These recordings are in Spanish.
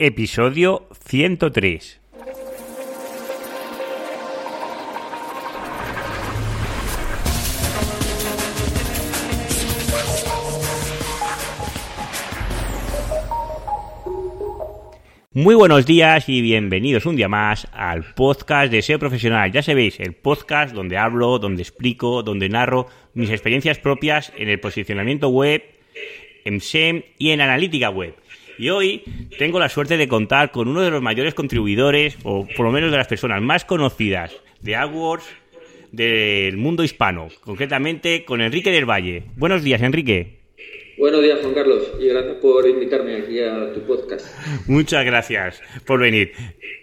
Episodio 103. Muy buenos días y bienvenidos un día más al podcast de SEO Profesional. Ya sabéis, el podcast donde hablo, donde explico, donde narro mis experiencias propias en el posicionamiento web, en SEM y en analítica web. Y hoy tengo la suerte de contar con uno de los mayores contribuidores, o por lo menos de las personas más conocidas de AdWords del mundo hispano, concretamente con Enrique del Valle. Buenos días, Enrique. Buenos días, Juan Carlos, y gracias por invitarme aquí a tu podcast. Muchas gracias por venir.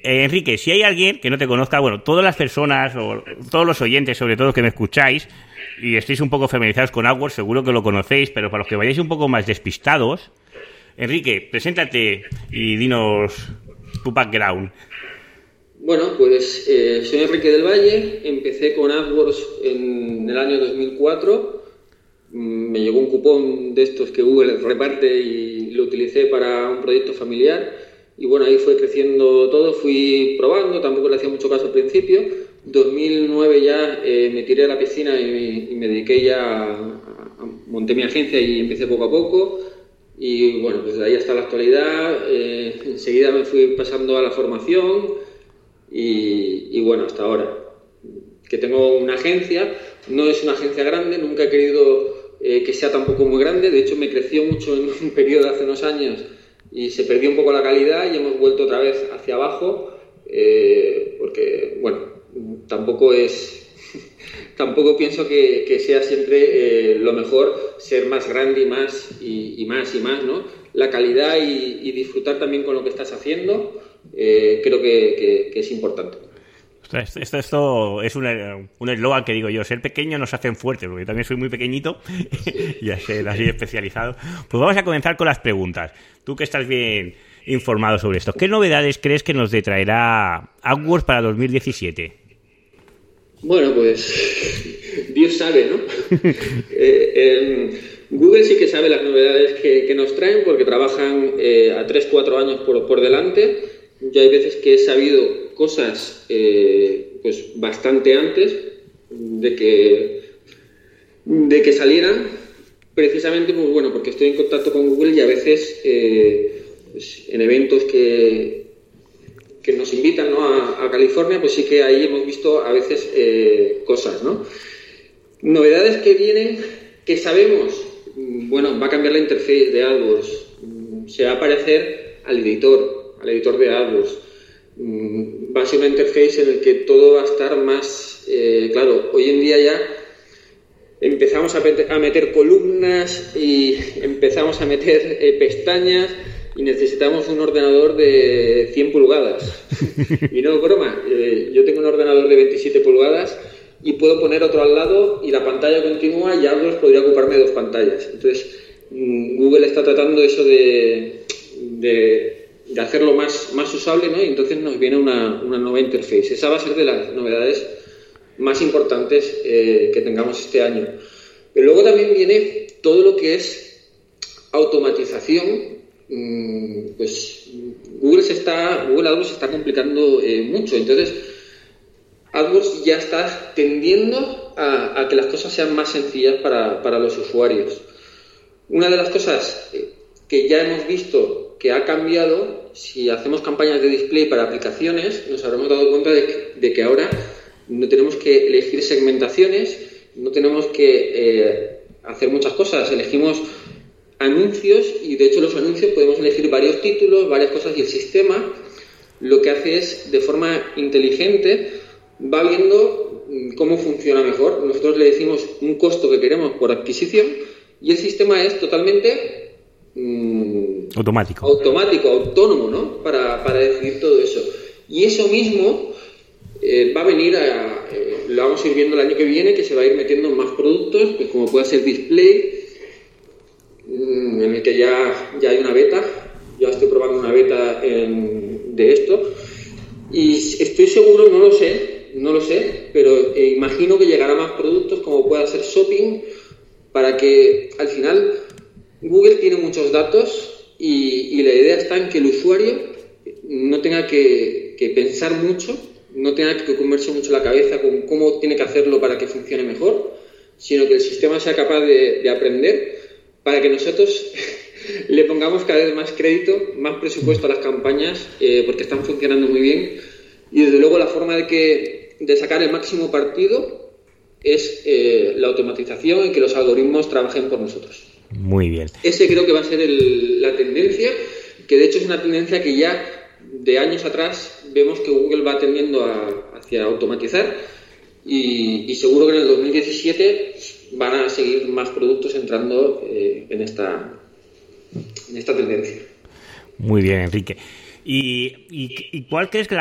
Eh, Enrique, si hay alguien que no te conozca, bueno, todas las personas o todos los oyentes, sobre todo que me escucháis y estéis un poco familiarizados con AdWords, seguro que lo conocéis, pero para los que vayáis un poco más despistados, Enrique, preséntate y dinos tu background. Bueno, pues eh, soy Enrique del Valle, empecé con AdWords en el año 2004, mm, me llegó un cupón de estos que Google reparte y lo utilicé para un proyecto familiar y bueno, ahí fue creciendo todo, fui probando, tampoco le hacía mucho caso al principio. 2009 ya eh, me tiré a la piscina y, me dediqué ya, a, monté mi agencia y empecé poco a poco. Y bueno, pues de ahí hasta la actualidad, eh, enseguida me fui pasando a la formación y, bueno, hasta ahora. Que tengo una agencia, no es una agencia grande, nunca he querido eh, que sea tampoco muy grande, de hecho me creció mucho en un periodo hace unos años y se perdió un poco la calidad y hemos vuelto otra vez hacia abajo, eh, porque bueno, tampoco es tampoco pienso que, sea siempre lo mejor ser más grande y más y, más y más, ¿no? La calidad y, disfrutar también con lo que estás haciendo eh, creo que, es importante. Esto, esto, es un eslogan que digo yo, ser pequeño nos hacen fuertes, porque yo también soy muy pequeñito y ser así especializado. Pues vamos a comenzar con las preguntas. Tú que estás bien informado sobre esto, ¿qué novedades crees que nos traerá AdWords para 2017? Bueno, pues Dios sabe, ¿no? Eh, Google sí que sabe las novedades que, nos traen porque trabajan eh, a 3-4 años por, por, delante. Yo hay veces que he sabido cosas eh, pues bastante antes de que, de que salieran, precisamente pues, bueno, porque estoy en contacto con Google y a veces pues, en eventos que, que nos invitan a, California, pues sí que ahí hemos visto a veces eh, cosas, ¿no? Novedades que vienen, que sabemos, mm, bueno, va a cambiar la interfaz de AdWords, mm, se va a parecer al editor, al editor de AdWords. Mm, va a ser una interfaz en la que todo va a estar más, eh, claro, hoy en día ya empezamos a, meter columnas y empezamos a meter eh, pestañas y necesitamos un ordenador de 100 pulgadas. y no broma, eh, yo tengo un ordenador de 27 pulgadas y puedo poner otro al lado y la pantalla continúa y AdWords podría ocuparme dos pantallas. Entonces, mm, Google está tratando eso de, de, hacerlo más, más usable, ¿no? Y entonces nos viene una, una nueva interface. Esa va a ser de las novedades más importantes eh, que tengamos este año. Pero luego también viene todo lo que es automatización Mm, pues Google se está, Google AdWords se está complicando eh, mucho. Entonces, AdWords ya está tendiendo a, que las cosas sean más sencillas para, los usuarios. Una de las cosas eh, que ya hemos visto que ha cambiado, si hacemos campañas de display para aplicaciones, nos habremos dado cuenta de que, ahora no tenemos que elegir segmentaciones, no tenemos que eh, hacer muchas cosas, elegimos anuncios y de hecho los anuncios podemos elegir varios títulos, varias cosas y el sistema lo que hace es de forma inteligente va viendo mm, cómo funciona mejor. Nosotros le decimos un costo que queremos por adquisición y el sistema es totalmente mm, automático. automático, autónomo, ¿no? Para, para, decidir todo eso. Y eso mismo eh, va a venir a, eh, lo vamos a ir viendo el año que viene, que se va a ir metiendo más productos, pues como puede ser display, Mm, en el que ya, ya hay una beta, ya estoy probando una beta de esto y estoy seguro, no lo sé, no lo sé, pero eh, imagino que llegará más productos como pueda ser shopping para que al final Google tiene muchos datos y, la idea está en que el usuario no tenga que, pensar mucho, no tenga que comerse mucho la cabeza con cómo tiene que hacerlo para que funcione mejor, sino que el sistema sea capaz de, aprender para que nosotros le pongamos cada vez más crédito, más presupuesto a las campañas, eh, porque están funcionando muy bien. Y desde luego la forma de, que, de sacar el máximo partido es eh, la automatización y que los algoritmos trabajen por nosotros. Muy bien. Ese creo que va a ser la tendencia, que de hecho es una tendencia que ya de años atrás vemos que Google va tendiendo a, hacia automatizar y, seguro que en el 2017 van a seguir más productos entrando eh, en, esta, en esta tendencia. Muy bien, Enrique. ¿Y, cuál crees que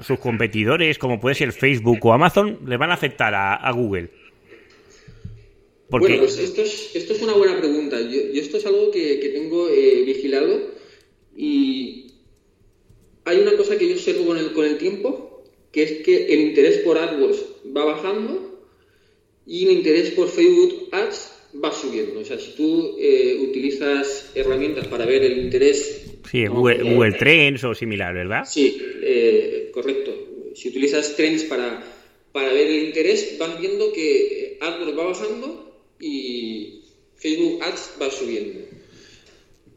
sus competidores, como puede ser Facebook o Amazon, le van a afectar a Google? Bueno, pues esto es, esto es una buena pregunta. Yo, esto es algo que, tengo eh, vigilado y hay una cosa que yo observo con el, con el tiempo, que es que el interés por AdWords va bajando y el interés por Facebook Ads va subiendo. O sea, si tú eh, utilizas herramientas para ver el interés... Sí, Google, Trends o similar, ¿verdad? Sí, eh, correcto. Si utilizas Trends para, para ver el interés, van viendo que AdWords va bajando y Facebook Ads va subiendo.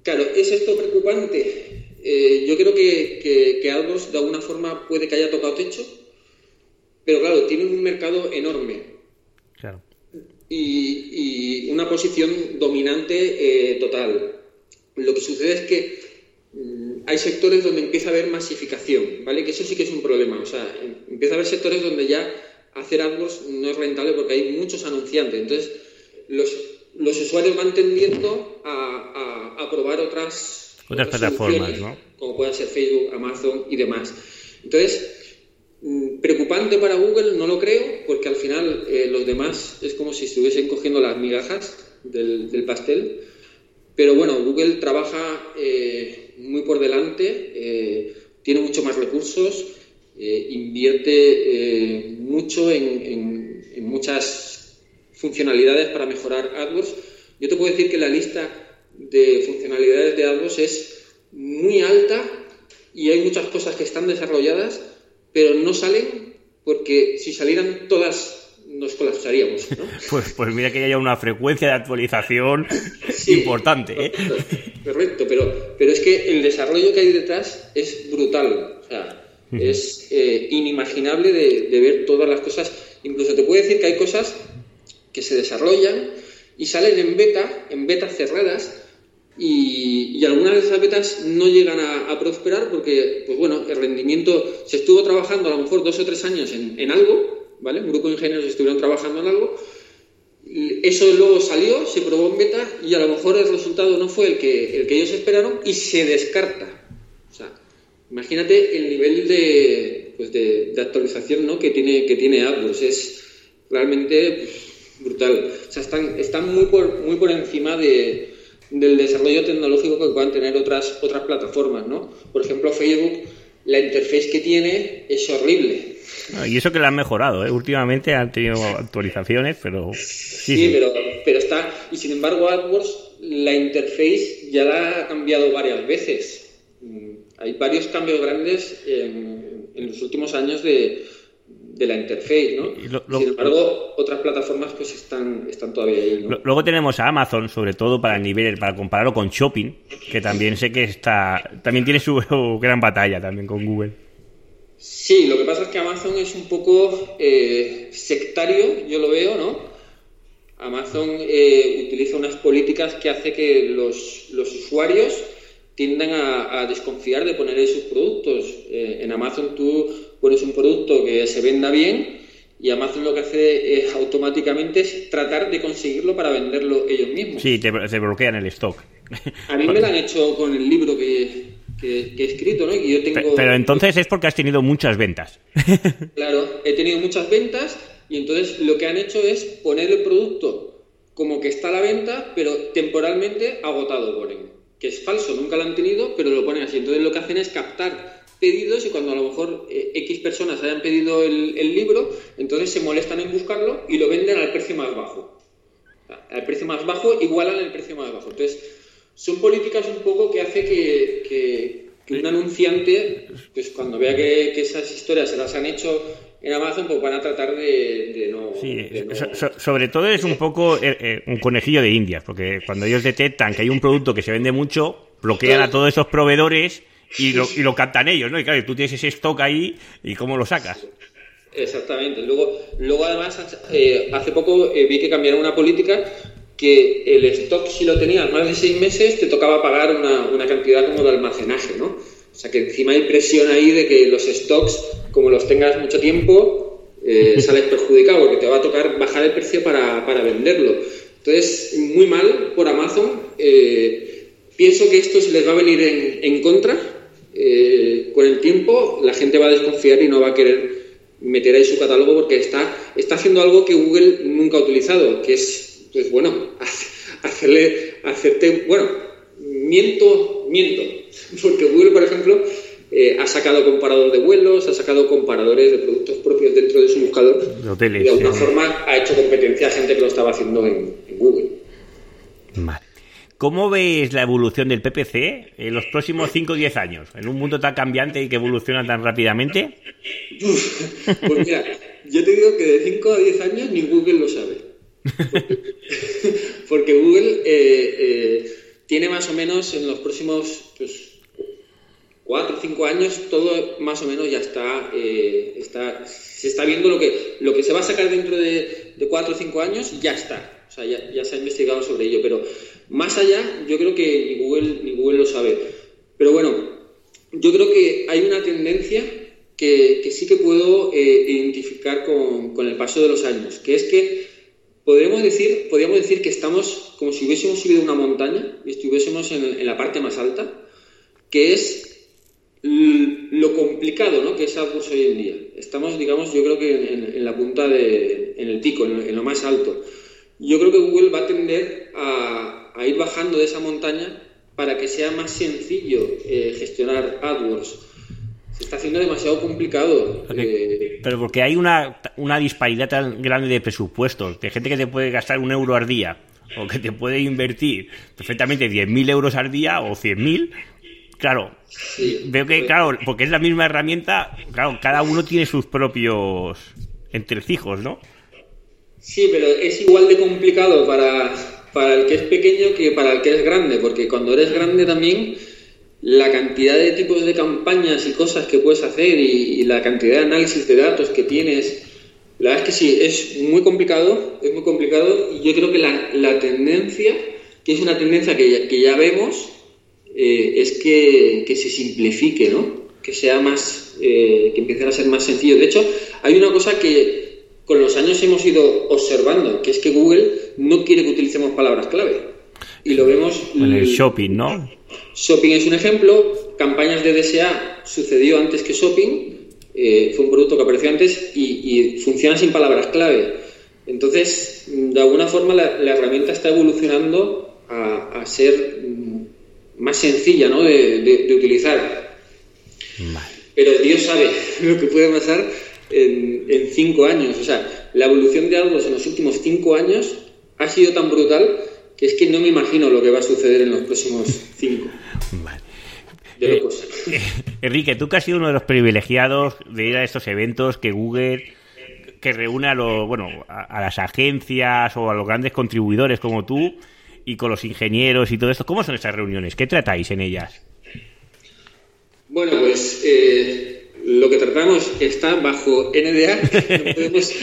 Claro, ¿es esto preocupante? Eh, yo creo que, que, que de alguna forma puede que haya tocado techo, pero claro, tienen un mercado enorme. Claro. Y, una posición dominante eh, total. Lo que sucede es que mm, hay sectores donde empieza a haber masificación, ¿vale? Que eso sí que es un problema. O sea, em, empieza a haber sectores donde ya hacer AdWords no es rentable porque hay muchos anunciantes. Entonces, los, los usuarios van tendiendo a, a, probar otras, otras plataformas, ¿no? Como pueden ser Facebook, Amazon y demás. Entonces, preocupante para Google no lo creo, porque al final eh, los demás es como si estuviesen cogiendo las migajas del, pastel. Pero bueno, Google trabaja eh, muy por delante, eh, tiene mucho más recursos, invierte mucho en muchas funcionalidades para mejorar AdWords. Yo te puedo decir que la lista de funcionalidades de AdWords es muy alta y hay muchas cosas que están desarrolladas, pero no salen porque si salieran todas nos colapsaríamos. Pues, pues mira que haya una frecuencia de actualización importante. ¿eh? Correcto, pero, pero es que el desarrollo que hay detrás es brutal. O sea, es eh, inimaginable de, de, ver todas las cosas. Incluso te puedo decir que hay cosas que se desarrollan y salen en beta, en betas cerradas, y, algunas de esas betas no llegan a, prosperar porque, pues bueno, el rendimiento se estuvo trabajando a lo mejor dos o tres años en, algo, ¿vale? Un grupo de ingenieros estuvieron trabajando en algo, eso luego salió, se probó en beta y a lo mejor el resultado no fue el que, el que ellos esperaron y se descarta. O sea, imagínate el nivel de, pues de, actualización ¿no? que tiene, que tiene AdWords. Es realmente pues, brutal. O sea, están, están muy, por, muy por encima de, del desarrollo tecnológico que puedan tener otras, otras plataformas, ¿no? Por ejemplo, Facebook, la interface que tiene es horrible. Ah, y eso que la han mejorado, ¿eh? Últimamente han tenido actualizaciones, pero... Sí, Pero, pero está... Y sin embargo, AdWords, la interface ya la ha cambiado varias veces. Mm, hay varios cambios grandes en, en los últimos años de, de la interface, ¿no? Sin embargo, otras plataformas pues están, están todavía ahí. Luego tenemos a Amazon, sobre todo para el nivel, para compararlo con Shopping, que también sé que está, también tiene su gran batalla también con Google. Sí, lo que pasa es que Amazon es un poco eh, sectario, yo lo veo, ¿no? Amazon eh, utiliza unas políticas que hace que los, los usuarios tiendan a, desconfiar de poner sus productos. Eh, en Amazon tú pones un producto que se venda bien y Amazon lo que hace es automáticamente es tratar de conseguirlo para venderlo ellos mismos. Sí, te, bloquean el stock. A mí me lo han hecho con el libro que, he escrito, ¿no? yo tengo... Pero entonces es porque has tenido muchas ventas. Claro, he tenido muchas ventas y entonces lo que han hecho es poner el producto como que está a la venta, pero temporalmente agotado ponen. Que es falso, nunca lo han tenido, pero lo ponen así. Entonces lo que hacen es captar pedidos y cuando a lo mejor eh, X personas hayan pedido el, libro, entonces se molestan en buscarlo y lo venden al precio más bajo. Al precio más bajo igualan el precio más bajo. Entonces, son políticas un poco que hace que, que un anunciante, pues cuando vea que, que esas historias se las han hecho en Amazon pues van a tratar de, no... Sí, sobre todo es un poco eh, eh, un conejillo de indias, porque cuando ellos detectan que hay un producto que se vende mucho, bloquean a todos esos proveedores y lo, y lo captan ellos, ¿no? Y claro, tú tienes ese stock ahí y cómo lo sacas. Exactamente. Luego, luego además, eh, hace poco vi que cambiaron una política que el stock, si lo tenías más de seis meses, te tocaba pagar una, una cantidad como de almacenaje, ¿no? O sea que encima hay presión ahí de que los stocks, como los tengas mucho tiempo, eh, sales perjudicado porque te va a tocar bajar el precio para, venderlo. Entonces, muy mal por Amazon. Eh, pienso que esto se les va a venir en, contra. Eh, con el tiempo, la gente va a desconfiar y no va a querer meter ahí su catálogo porque está, está haciendo algo que Google nunca ha utilizado, que es, pues bueno, hacerle, hacerte, bueno, miento, miento Porque Google, por ejemplo, eh, ha sacado comparador de vuelos, ha sacado comparadores de productos propios dentro de su buscador. y de alguna forma ha hecho competencia a gente que lo estaba haciendo en, Google. ¿Cómo ves la evolución del PPC en los próximos 5 o 10 años? En un mundo tan cambiante y que evoluciona tan rápidamente. pues mira, yo te digo que de 5 a 10 años ni Google lo sabe. Porque, Google eh, eh, tiene más o menos en los próximos pues, cuatro o cinco años todo más o menos ya está, eh, está se está viendo lo que, lo que se va a sacar dentro de, de cuatro o cinco años, ya está. O sea, ya, ya, se ha investigado sobre ello. Pero más allá, yo creo que ni Google, ni Google lo sabe. Pero bueno, yo creo que hay una tendencia que, que sí que puedo eh, identificar con, con, el paso de los años, que es que podríamos decir, podríamos decir que estamos como si hubiésemos subido una montaña y estuviésemos en, en la parte más alta, que es lo complicado ¿no? que es AdWords hoy en día. Estamos, digamos, yo creo que en, la punta, de, en el pico, en, lo más alto. Yo creo que Google va a tender a, ir bajando de esa montaña para que sea más sencillo eh, gestionar AdWords. Se está haciendo demasiado complicado. Eh, pero porque hay una, una disparidad tan grande de presupuestos, de gente que te puede gastar un euro al día o que te puede invertir perfectamente 10.000 euros al día o 100.000 Claro, veo que, claro, porque es la misma herramienta, claro, cada uno tiene sus propios entrecijos, ¿no? Sí, pero es igual de complicado para, para el que es pequeño que para el que es grande, porque cuando eres grande también la cantidad de tipos de campañas y cosas que puedes hacer y, la cantidad de análisis de datos que tienes, la verdad es que sí, es muy complicado, es muy complicado y yo creo que la, la tendencia, que es una tendencia que que ya vemos, eh, es que, se simplifique, ¿no? Que sea más, eh, que empiece a ser más sencillo. De hecho, hay una cosa que con los años hemos ido observando, que es que Google no quiere que utilicemos palabras clave. Y lo vemos... En el shopping, ¿no? Shopping es un ejemplo, campañas de DSA sucedió antes que shopping, eh, fue un producto que apareció antes y, funciona sin palabras clave. Entonces, de alguna forma la, herramienta está evolucionando a, a ser más sencilla ¿no? de, utilizar. Pero Dios sabe lo que puede pasar en, en, cinco años. O sea, la evolución de algo en los últimos cinco años ha sido tan brutal que es que no me imagino lo que va a suceder en los próximos cinco. De eh, eh, Enrique, tú que has sido uno de los privilegiados de ir a estos eventos que Google que reúne a los bueno a las agencias o a los grandes contribuidores como tú y con los ingenieros y todo esto. ¿Cómo son esas reuniones? ¿Qué tratáis en ellas? Bueno, pues eh, lo que tratamos está bajo NDA. No podemos,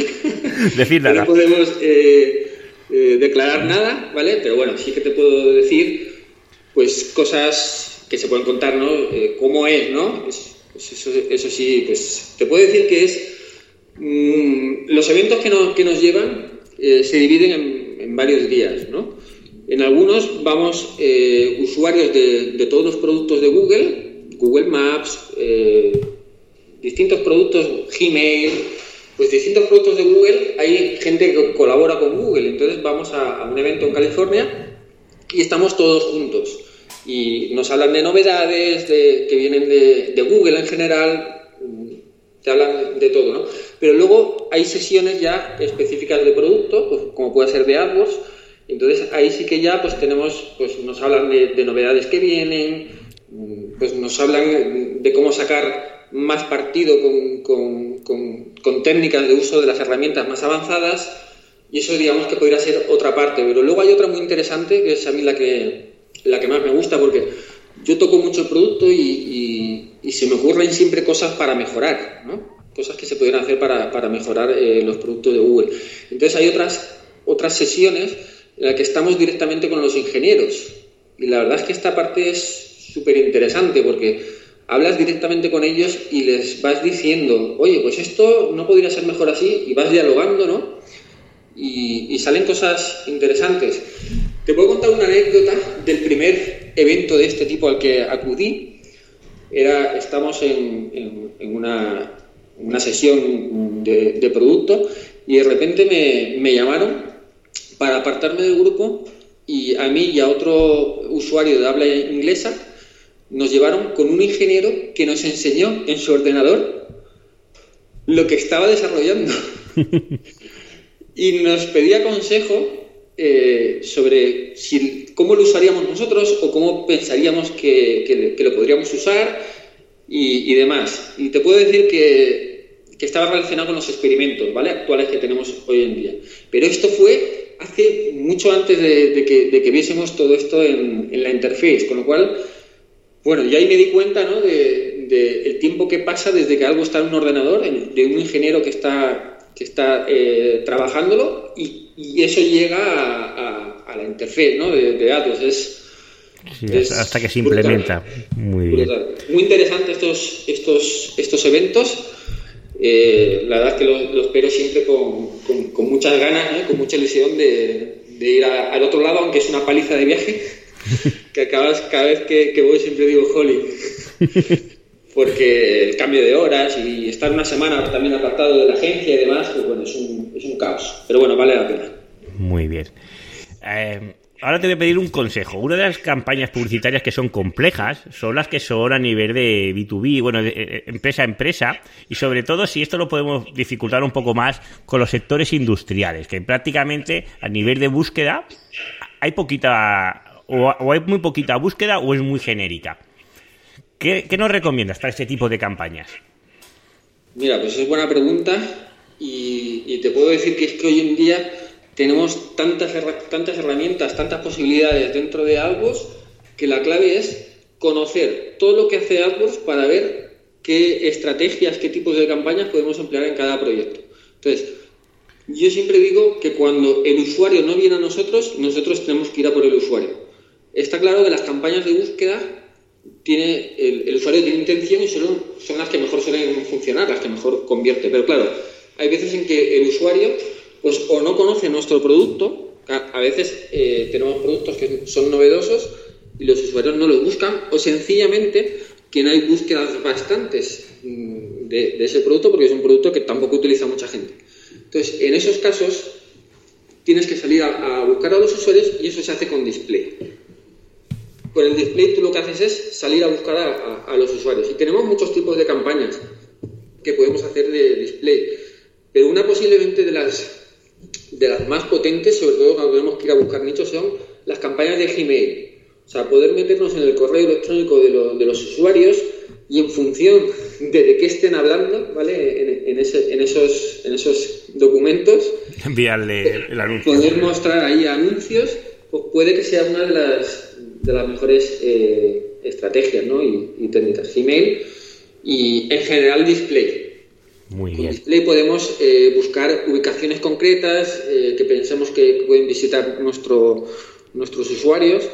decir nada. No podemos eh, eh, declarar nada, ¿vale? Pero bueno, sí que te puedo decir pues cosas que se pueden contar, ¿no? ¿Cómo es, no? Pues, eso, eso, sí, pues te puedo decir que es... Mm, los eventos que, que nos llevan se dividen en, en varios días, ¿no? En algunos vamos eh, usuarios de, todos los productos de Google, Google Maps, eh, distintos productos, Gmail, pues distintos productos de Google, hay gente que colabora con Google. Entonces vamos a, un evento en California y estamos todos juntos. Y nos hablan de novedades que vienen de, de Google en general, te hablan de todo, ¿no? Pero luego hay sesiones ya específicas de producto, pues, como puede ser de AdWords, entonces ahí sí que ya pues tenemos, pues nos hablan de, novedades que vienen, pues nos hablan de cómo sacar más partido con, con, técnicas de uso de las herramientas más avanzadas y eso digamos que podría ser otra parte. Pero luego hay otra muy interesante que es a mí la que, la que más me gusta porque yo toco mucho el producto y, y, se me ocurren siempre cosas para mejorar, ¿no? cosas que se pudieran hacer para, para mejorar eh, los productos de Google. Entonces hay otras, otras sesiones en las que estamos directamente con los ingenieros y la verdad es que esta parte es súper interesante porque hablas directamente con ellos y les vas diciendo, oye, pues esto no podría ser mejor así y vas dialogando, ¿no? Y, salen cosas interesantes. Te puedo contar una anécdota del primer evento de este tipo al que acudí. Era, estamos en, una, una, sesión de, producto y de repente me, llamaron para apartarme del grupo y a mí y a otro usuario de habla inglesa nos llevaron con un ingeniero que nos enseñó en su ordenador lo que estaba desarrollando y nos pedía consejo eh, sobre si, cómo lo usaríamos nosotros o cómo pensaríamos que, lo podríamos usar y, demás. Y te puedo decir que, que, estaba relacionado con los experimentos ¿vale? actuales que tenemos hoy en día. Pero esto fue hace mucho antes de, que, viésemos todo esto en, la interface, con lo cual, bueno, ya ahí me di cuenta ¿no? de, el tiempo que pasa desde que algo está en un ordenador, de un ingeniero que está, que está eh, trabajándolo y y eso llega a, la interfaz ¿no? de, datos. Es, hasta que se implementa. Muy bien. Muy interesante estos, estos, estos eventos. Eh, la verdad es que los, espero siempre con, con, muchas ganas, con mucha ilusión de, de ir al otro lado, aunque es una paliza de viaje, que acabas, cada vez que, que voy siempre digo, Holly. porque el cambio de horas y estar una semana también apartado de la agencia y demás, pues bueno, es un, es un caos. Pero bueno, vale la pena. Muy bien. Eh, ahora te voy a pedir un consejo. Una de las campañas publicitarias que son complejas son las que son a nivel de B2B, bueno, de, empresa a empresa, y sobre todo si esto lo podemos dificultar un poco más con los sectores industriales, que prácticamente a nivel de búsqueda hay poquita, o hay muy poquita búsqueda o es muy genérica. ¿Qué, nos recomiendas para este tipo de campañas? Mira, pues es buena pregunta y, te puedo decir que es que hoy en día tenemos tantas, tantas herramientas, tantas posibilidades dentro de AdWords que la clave es conocer todo lo que hace AdWords para ver qué estrategias, qué tipos de campañas podemos emplear en cada proyecto. Entonces, yo siempre digo que cuando el usuario no viene a nosotros, nosotros tenemos que ir a por el usuario. Está claro que las campañas de búsqueda tiene el, usuario tiene intención y son, son las que mejor suelen funcionar, las que mejor convierte. Pero claro, hay veces en que el usuario pues o no conoce nuestro producto, a, veces eh, tenemos productos que son novedosos y los usuarios no los buscan, o sencillamente que no hay búsquedas bastantes mm, de, ese producto porque es un producto que tampoco utiliza mucha gente. Entonces, en esos casos, tienes que salir a buscar a los usuarios y eso se hace con display con el display tú lo que haces es salir a buscar a, los usuarios. Y tenemos muchos tipos de campañas que podemos hacer de display. Pero una posiblemente de las, de las más potentes, sobre todo cuando tenemos que ir a buscar nichos, son las campañas de Gmail. O sea, poder meternos en el correo electrónico de, de los usuarios y en función de, de qué estén hablando, ¿vale? En, ese, en, esos, en esos documentos, enviarle el anuncio. Poder mostrar ahí anuncios, pues puede que sea una de las, de las mejores eh, estrategias ¿no? y, técnicas. Gmail y en general display. Muy bien. display podemos eh, buscar ubicaciones concretas eh, que pensemos que pueden visitar nuestro, nuestros usuarios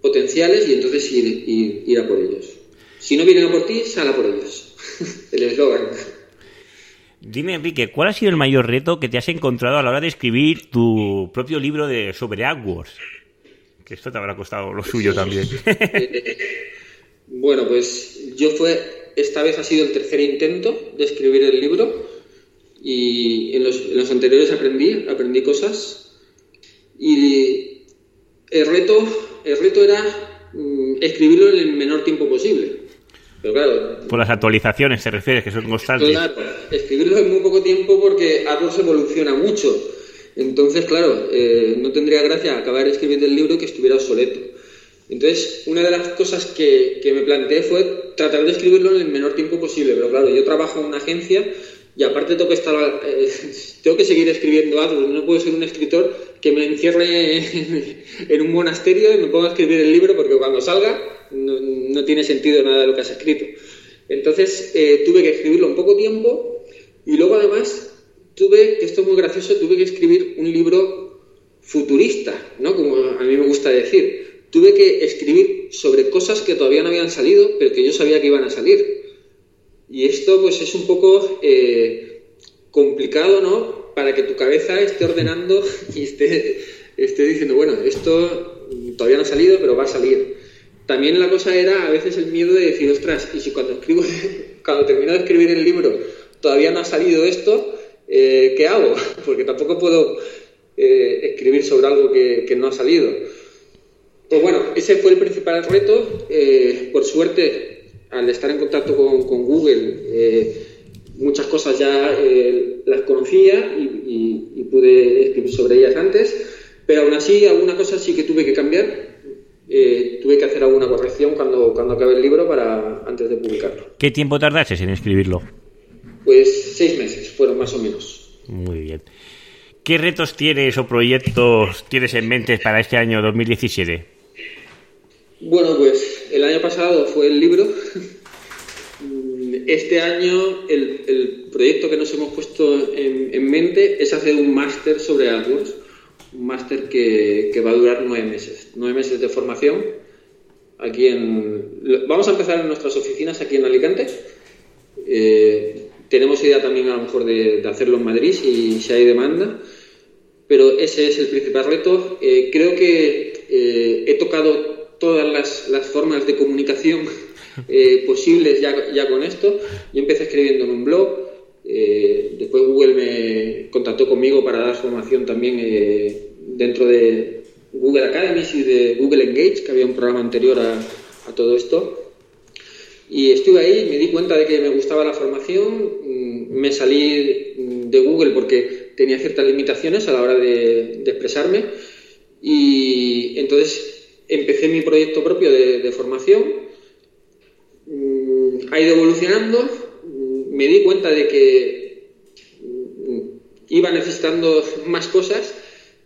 potenciales y entonces ir, ir, a por ellos. Si no vienen a por ti, sal a por ellos. El eslogan. Dime, Enrique, ¿cuál ha sido el mayor reto que te has encontrado a la hora de escribir tu propio libro de, sobre AdWords? Que esto te habrá costado lo suyo también. bueno, pues yo fue, esta vez ha sido el tercer intento de escribir el libro y en los, anteriores aprendí, aprendí cosas y el reto, el reto era mm, escribirlo en el menor tiempo posible. Pero claro, Por las actualizaciones se refiere, que son constantes. Claro, escribirlo en muy poco tiempo porque AdWords evoluciona mucho entonces, claro, eh, no tendría gracia acabar escribiendo el libro que estuviera obsoleto. Entonces, una de las cosas que, que me planteé fue tratar de escribirlo en el menor tiempo posible, pero claro, yo trabajo en una agencia y aparte tengo que estar eh, tengo que seguir escribiendo algo no puedo ser un escritor que me encierre en, un monasterio y me ponga a escribir el libro porque cuando salga no, tiene sentido nada de lo que has escrito entonces eh, tuve que escribirlo en poco tiempo y luego además tuve esto es muy gracioso tuve que escribir un libro futurista no como a mí me gusta decir tuve que escribir sobre cosas que todavía no habían salido pero que yo sabía que iban a salir y esto pues es un poco eh, complicado, ¿no? Para que tu cabeza esté ordenando y esté, esté diciendo, bueno, esto todavía no ha salido, pero va a salir. También la cosa era a veces el miedo de decir, ostras, y si cuando escribo, cuando termino de escribir el libro todavía no ha salido esto, eh, ¿qué hago? Porque tampoco puedo eh, escribir sobre algo que, que, no ha salido. Pues bueno, ese fue el principal reto. por suerte, al estar en contacto con, Google, eh, muchas cosas ya eh, las conocía y, pude escribir sobre ellas antes, pero aún así alguna cosa sí que tuve que cambiar. Eh, tuve que hacer alguna corrección cuando, cuando acabé el libro para antes de publicarlo. ¿Qué tiempo tardaste en escribirlo? Pues seis meses fueron más o menos. Muy bien. ¿Qué retos tienes o proyectos tienes en mente para este año 2017? Bueno, pues el año pasado fue el libro. Este año el, proyecto que nos hemos puesto en, mente es hacer un máster sobre AdWords, un máster que, va a durar nueve meses, nueve meses de formación. Aquí en, vamos a empezar en nuestras oficinas aquí en Alicante. Eh, tenemos idea también a lo mejor de, hacerlo en Madrid si, si, hay demanda, pero ese es el principal reto. Eh, creo que eh, he tocado todas las, formas de comunicación eh, posibles ya, ya, con esto. Yo empecé escribiendo en un blog, eh, después Google me contactó conmigo para dar formación también eh, dentro de Google Academy y de Google Engage, que había un programa anterior a, a todo esto. Y estuve ahí, me di cuenta de que me gustaba la formación, mm, me salí de Google porque tenía ciertas limitaciones a la hora de, de expresarme. Y entonces empecé mi proyecto propio de, formación, mm, ha ido evolucionando, mm, me di cuenta de que mm, iba necesitando más cosas,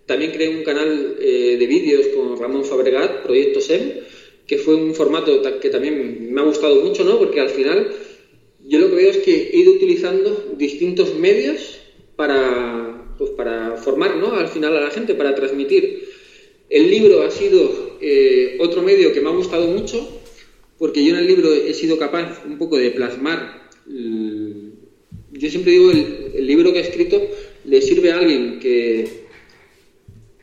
también creé un canal eh, de vídeos con Ramón Fabregat, Proyecto SEM, que fue un formato que también me ha gustado mucho, ¿no? Porque al final yo lo que veo es que he ido utilizando distintos medios para, pues para formar, ¿no? Al final a la gente, para transmitir. El libro ha sido eh, otro medio que me ha gustado mucho, porque yo en el libro he sido capaz un poco de plasmar, yo siempre digo, el, el, libro que he escrito le sirve a alguien que,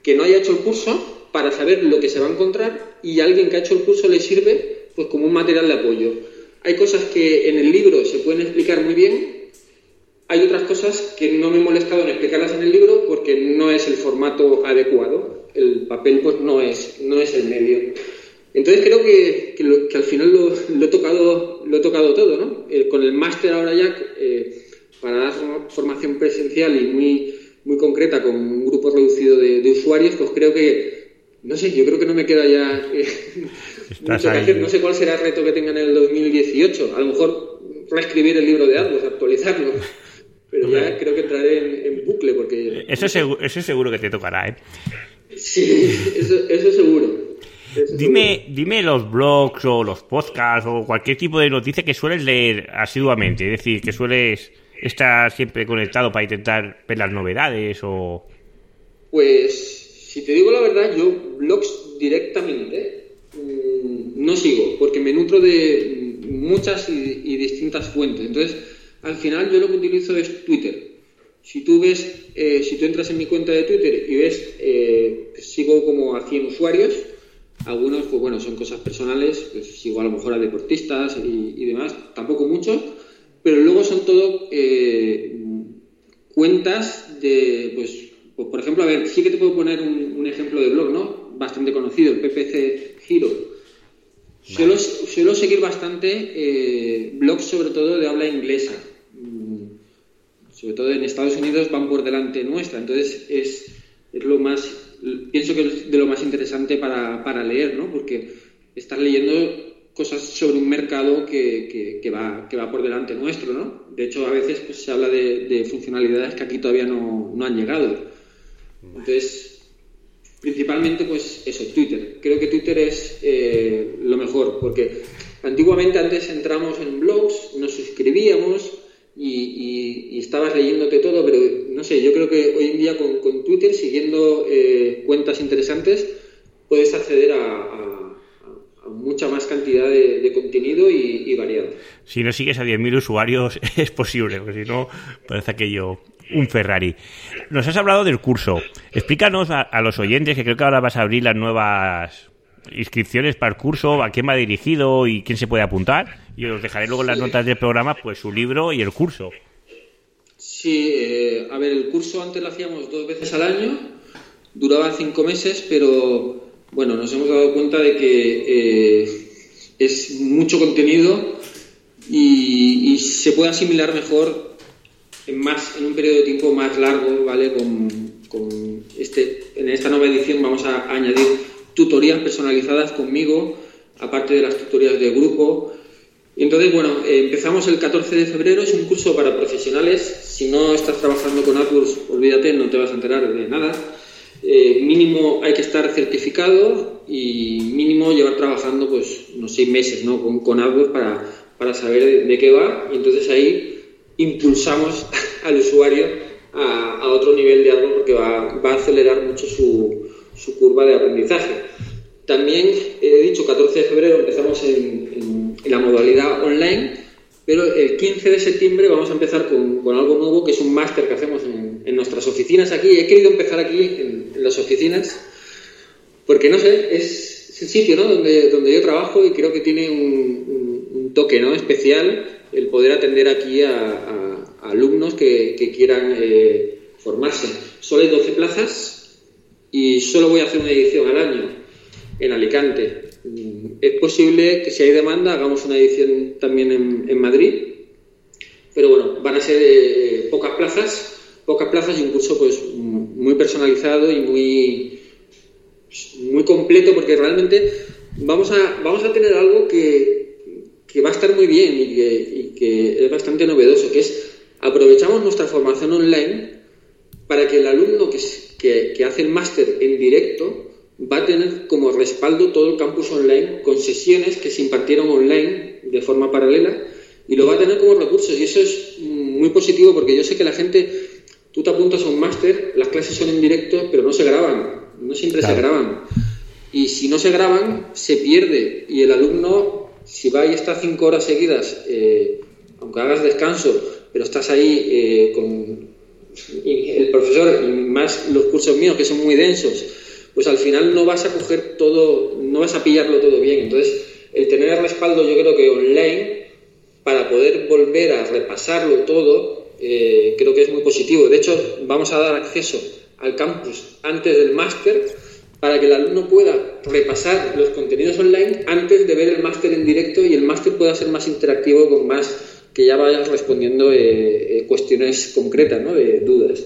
que no haya hecho el curso para saber lo que se va a encontrar y a alguien que ha hecho el curso le sirve pues como un material de apoyo. Hay cosas que en el libro se pueden explicar muy bien, hay otras cosas que no me he molestado en explicarlas en el libro porque no es el formato adecuado el papel pues no es, no es el medio. Entonces creo que, que, al final lo, he tocado, lo he tocado todo, ¿no? Eh, con el máster ahora ya, eh, para dar formación presencial y muy, muy concreta con un grupo reducido de, usuarios, pues creo que, no sé, yo creo que no me queda ya eh, mucho que hacer. No sé cuál será el reto que tenga en el 2018. A lo mejor reescribir el libro de AdWords, actualizarlo. Pero ya creo que entraré en, bucle porque... Eso, seguro, eso seguro que te tocará, ¿eh? Sí, eso, seguro. dime, dime los blogs o los podcasts o cualquier tipo de noticia que sueles leer asiduamente, es decir, que sueles estar siempre conectado para intentar ver las novedades o... Pues, si te digo la verdad, yo blogs directamente mm, no sigo, porque me nutro de muchas y distintas fuentes. Entonces, al final yo lo que utilizo es Twitter. Si tú ves, eh, si tú entras en mi cuenta de Twitter y ves, eh, sigo como a 100 usuarios, algunos, pues bueno, son cosas personales, pues sigo a lo mejor a deportistas y, demás, tampoco muchos, pero luego son todo eh, cuentas de, pues, pues, por ejemplo, a ver, sí que te puedo poner un, ejemplo de blog, ¿no? Bastante conocido, el PPC Hero. Suelo, suelo, seguir bastante blogs, sobre todo de habla inglesa sobre todo en Estados Unidos, van por delante nuestra. Entonces es, es lo más, pienso que es de lo más interesante para, para leer, ¿no? Porque estás leyendo cosas sobre un mercado que, que, va, que va por delante nuestro, ¿no? De hecho, a veces pues, se habla de, funcionalidades que aquí todavía no, no, han llegado. Entonces, principalmente, pues eso, Twitter. Creo que Twitter es eh, lo mejor, porque antiguamente antes entramos en blogs, nos suscribíamos y, y, estabas leyéndote todo, pero no sé, yo creo que hoy en día con, con Twitter, siguiendo eh, cuentas interesantes, puedes acceder a mucha más cantidad de, contenido y, variado. Si no sigues a 10.000 usuarios es posible, porque si no parece aquello un Ferrari. Nos has hablado del curso. Explícanos a, los oyentes, que creo que ahora vas a abrir las nuevas inscripciones para el curso, a quién va dirigido y quién se puede apuntar. Y os dejaré luego en las notas del programa pues su libro y el curso. Sí, eh, a ver, el curso antes lo hacíamos dos veces al año, duraba cinco meses, pero bueno, nos hemos dado cuenta de que eh, es mucho contenido y, se puede asimilar mejor en, más, en un periodo de tiempo más largo, ¿vale? Con, este, en esta nueva edición vamos a añadir tutorías personalizadas conmigo, aparte de las tutorías de grupo. Entonces, bueno, empezamos el 14 de febrero, es un curso para profesionales. Si no estás trabajando con AdWords, olvídate, no te vas a enterar de nada. Eh, mínimo hay que estar certificado y mínimo llevar trabajando pues unos seis meses ¿no? con, con AdWords para, para saber de, qué va y entonces ahí impulsamos al usuario a, a otro nivel de AdWords porque va, va a acelerar mucho su, su, curva de aprendizaje. También he dicho 14 de febrero empezamos en, en la modalidad online pero el 15 de septiembre vamos a empezar con, con algo nuevo, que es un máster que hacemos en, en, nuestras oficinas aquí. He querido empezar aquí en, las oficinas, porque no sé, es, el sitio ¿no? donde, donde yo trabajo y creo que tiene un, toque ¿no? especial el poder atender aquí a, alumnos que, quieran eh, formarse. Solo hay 12 plazas y solo voy a hacer una edición al año en Alicante. Es posible que si hay demanda hagamos una edición también en, Madrid, pero bueno, van a ser eh, pocas plazas, pocas plazas y un curso pues muy personalizado y muy, muy completo porque realmente vamos a, vamos a tener algo que, que va a estar muy bien y que, es bastante novedoso, que es aprovechamos nuestra formación online para que el alumno que, que, que hace el máster en directo va a tener como respaldo todo el campus online con sesiones que se impartieron online de forma paralela y lo va a tener como recursos y eso es muy positivo porque yo sé que la gente, tú te apuntas a un máster, las clases son en directo pero no se graban, no siempre se graban. Y si no se graban se pierde. Y el alumno si va y está cinco horas seguidas, eh, aunque hagas descanso, pero estás ahí eh, con el profesor y más los cursos míos que son muy densos, pues al final no vas a coger todo, no vas a pillarlo todo bien. Entonces, el tener el respaldo yo creo que online, para poder volver a repasarlo todo, eh, creo que es muy positivo. De hecho, vamos a dar acceso al campus antes del máster para que el alumno pueda repasar los contenidos online antes de ver el máster en directo y el máster pueda ser más interactivo con más que ya vayas respondiendo eh, eh, cuestiones concretas, ¿no? de dudas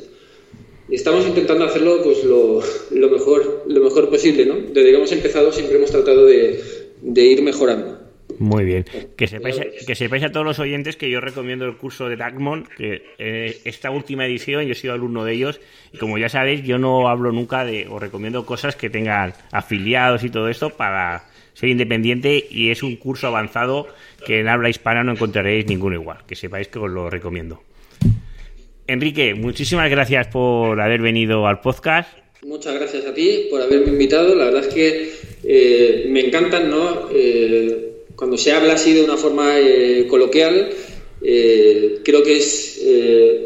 estamos intentando hacerlo pues lo, lo, mejor lo mejor posible, ¿no? Desde que hemos empezado siempre hemos tratado de, de ir mejorando. Muy bien. Que sepáis, que sepáis a todos los oyentes que yo recomiendo el curso de Dagmon, que eh, esta última edición yo he sido alumno de ellos y como ya sabéis yo no hablo nunca de o recomiendo cosas que tengan afiliados y todo esto para ser independiente y es un curso avanzado que en habla hispana no encontraréis ninguno igual. Que sepáis que os lo recomiendo. Enrique, muchísimas gracias por haber venido al podcast. Muchas gracias a ti por haberme invitado. La verdad es que eh, me encantan, ¿no? Eh, cuando se habla así de una forma eh, coloquial, creo que es,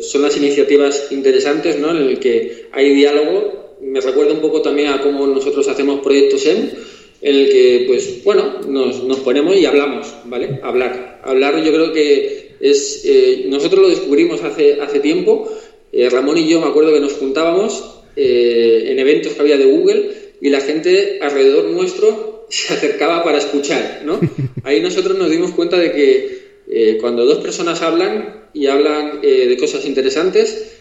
son las iniciativas interesantes, ¿no? En el que hay diálogo. Me recuerda un poco también a cómo nosotros hacemos proyectos en, en el que, pues, bueno, nos, ponemos y hablamos, ¿vale? Hablar. Hablar yo creo que es, eh, nosotros lo descubrimos hace, hace tiempo. Eh, Ramón y yo me acuerdo que nos juntábamos eh, en eventos que había de Google y la gente alrededor nuestro se acercaba para escuchar. ¿no? Ahí nosotros nos dimos cuenta de que cuando dos personas hablan y hablan de cosas interesantes,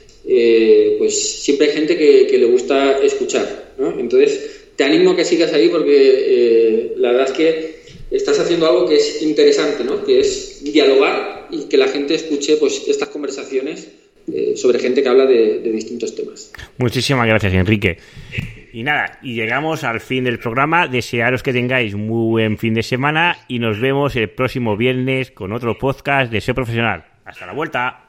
pues siempre hay gente que, le gusta escuchar. ¿no? Entonces, te animo a que sigas ahí porque eh, la verdad es que estás haciendo algo que es interesante, ¿no? Que es dialogar y que la gente escuche pues estas conversaciones eh, sobre gente que habla de, distintos temas. Muchísimas gracias, Enrique. Y nada, y llegamos al fin del programa. Desearos que tengáis muy buen fin de semana y nos vemos el próximo viernes con otro podcast de SEO Profesional. Hasta la vuelta.